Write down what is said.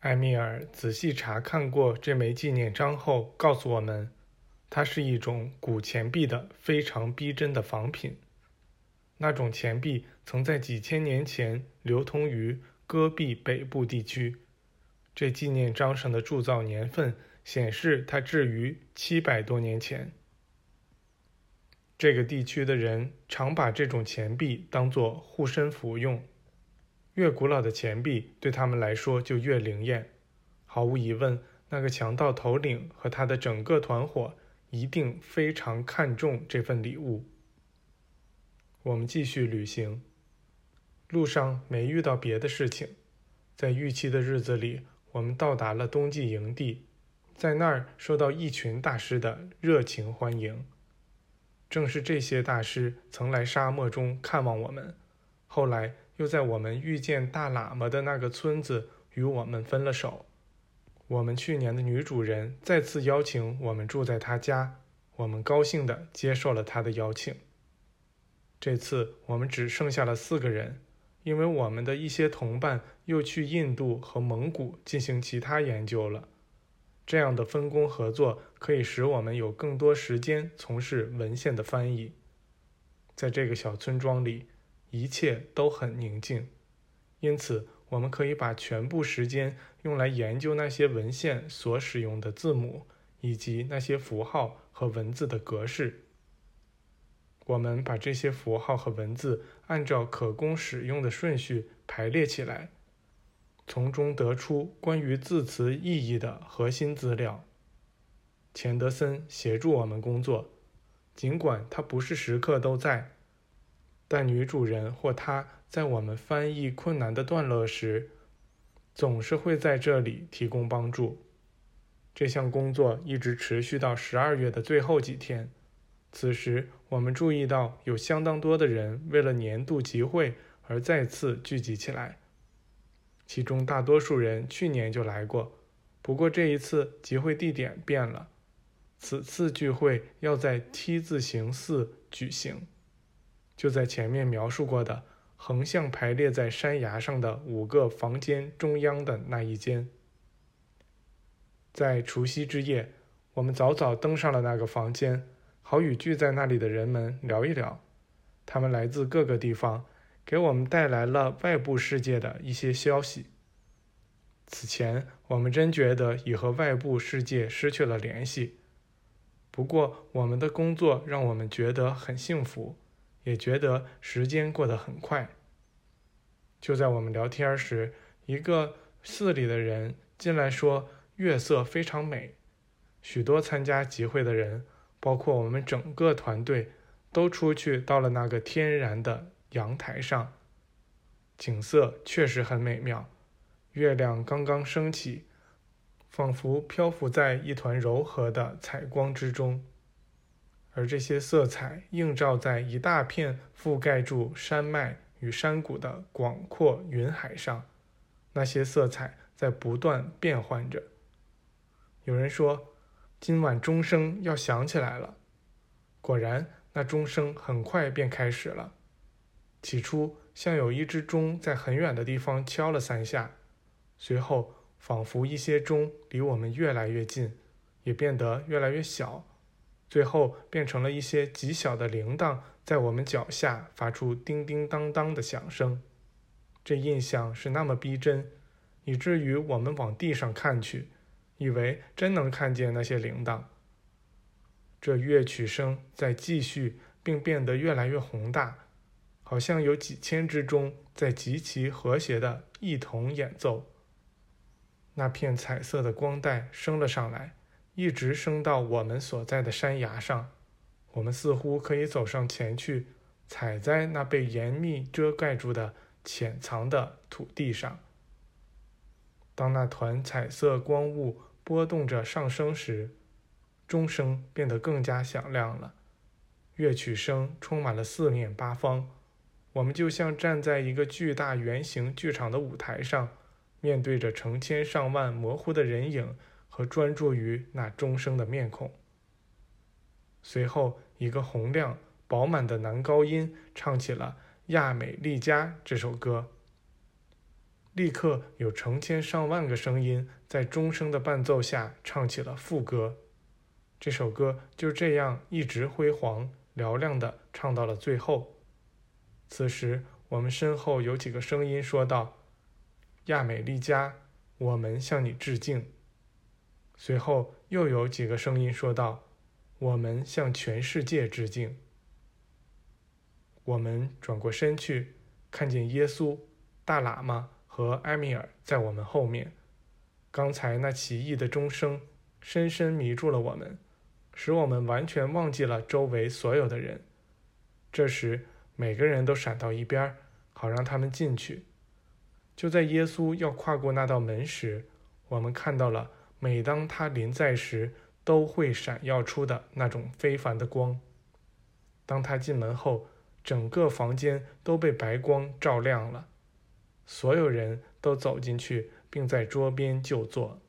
埃米尔仔细查看过这枚纪念章后，告诉我们，它是一种古钱币的非常逼真的仿品。那种钱币曾在几千年前流通于戈壁北部地区。这纪念章上的铸造年份显示，它置于七百多年前。这个地区的人常把这种钱币当作护身符用。越古老的钱币对他们来说就越灵验。毫无疑问，那个强盗头领和他的整个团伙一定非常看重这份礼物。我们继续旅行，路上没遇到别的事情。在预期的日子里，我们到达了冬季营地，在那儿受到一群大师的热情欢迎。正是这些大师曾来沙漠中看望我们，后来又在我们遇见大喇嘛的那个村子与我们分了手。我们去年的女主人再次邀请我们住在她家，我们高兴地接受了她的邀请。这次我们只剩下了四个人，因为我们的一些同伴又去印度和蒙古进行其他研究了。这样的分工合作可以使我们有更多时间从事文献的翻译。在这个小村庄里，一切都很宁静，因此我们可以把全部时间用来研究那些文献所使用的字母以及那些符号和文字的格式。我们把这些符号和文字按照可供使用的顺序排列起来。从中得出关于字词意义的核心资料。钱德森协助我们工作，尽管他不是时刻都在，但女主人或她在我们翻译困难的段落时，总是会在这里提供帮助。这项工作一直持续到十二月的最后几天。此时，我们注意到有相当多的人为了年度集会而再次聚集起来。其中大多数人去年就来过，不过这一次集会地点变了。此次聚会要在 T 字形寺举行，就在前面描述过的横向排列在山崖上的五个房间中央的那一间。在除夕之夜，我们早早登上了那个房间，好与聚在那里的人们聊一聊。他们来自各个地方。给我们带来了外部世界的一些消息。此前，我们真觉得已和外部世界失去了联系。不过，我们的工作让我们觉得很幸福，也觉得时间过得很快。就在我们聊天时，一个寺里的人进来说：“月色非常美。”许多参加集会的人，包括我们整个团队，都出去到了那个天然的。阳台上，景色确实很美妙。月亮刚刚升起，仿佛漂浮在一团柔和的彩光之中，而这些色彩映照在一大片覆盖住山脉与山谷的广阔云海上。那些色彩在不断变换着。有人说，今晚钟声要响起来了。果然，那钟声很快便开始了。起初，像有一只钟在很远的地方敲了三下，随后仿佛一些钟离我们越来越近，也变得越来越小，最后变成了一些极小的铃铛在我们脚下发出叮叮当当的响声。这印象是那么逼真，以至于我们往地上看去，以为真能看见那些铃铛。这乐曲声在继续，并变得越来越宏大。好像有几千只钟在极其和谐地一同演奏。那片彩色的光带升了上来，一直升到我们所在的山崖上。我们似乎可以走上前去，踩在那被严密遮盖住的潜藏的土地上。当那团彩色光雾波动着上升时，钟声变得更加响亮了，乐曲声充满了四面八方。我们就像站在一个巨大圆形剧场的舞台上，面对着成千上万模糊的人影和专注于那钟声的面孔。随后，一个洪亮饱满的男高音唱起了《亚美利加》这首歌。立刻有成千上万个声音在钟声的伴奏下唱起了副歌。这首歌就这样一直辉煌嘹亮地唱到了最后。此时，我们身后有几个声音说道：“亚美利加，我们向你致敬。”随后又有几个声音说道：“我们向全世界致敬。”我们转过身去，看见耶稣、大喇嘛和埃米尔在我们后面。刚才那奇异的钟声深深迷住了我们，使我们完全忘记了周围所有的人。这时，每个人都闪到一边，好让他们进去。就在耶稣要跨过那道门时，我们看到了每当他临在时都会闪耀出的那种非凡的光。当他进门后，整个房间都被白光照亮了，所有人都走进去，并在桌边就坐。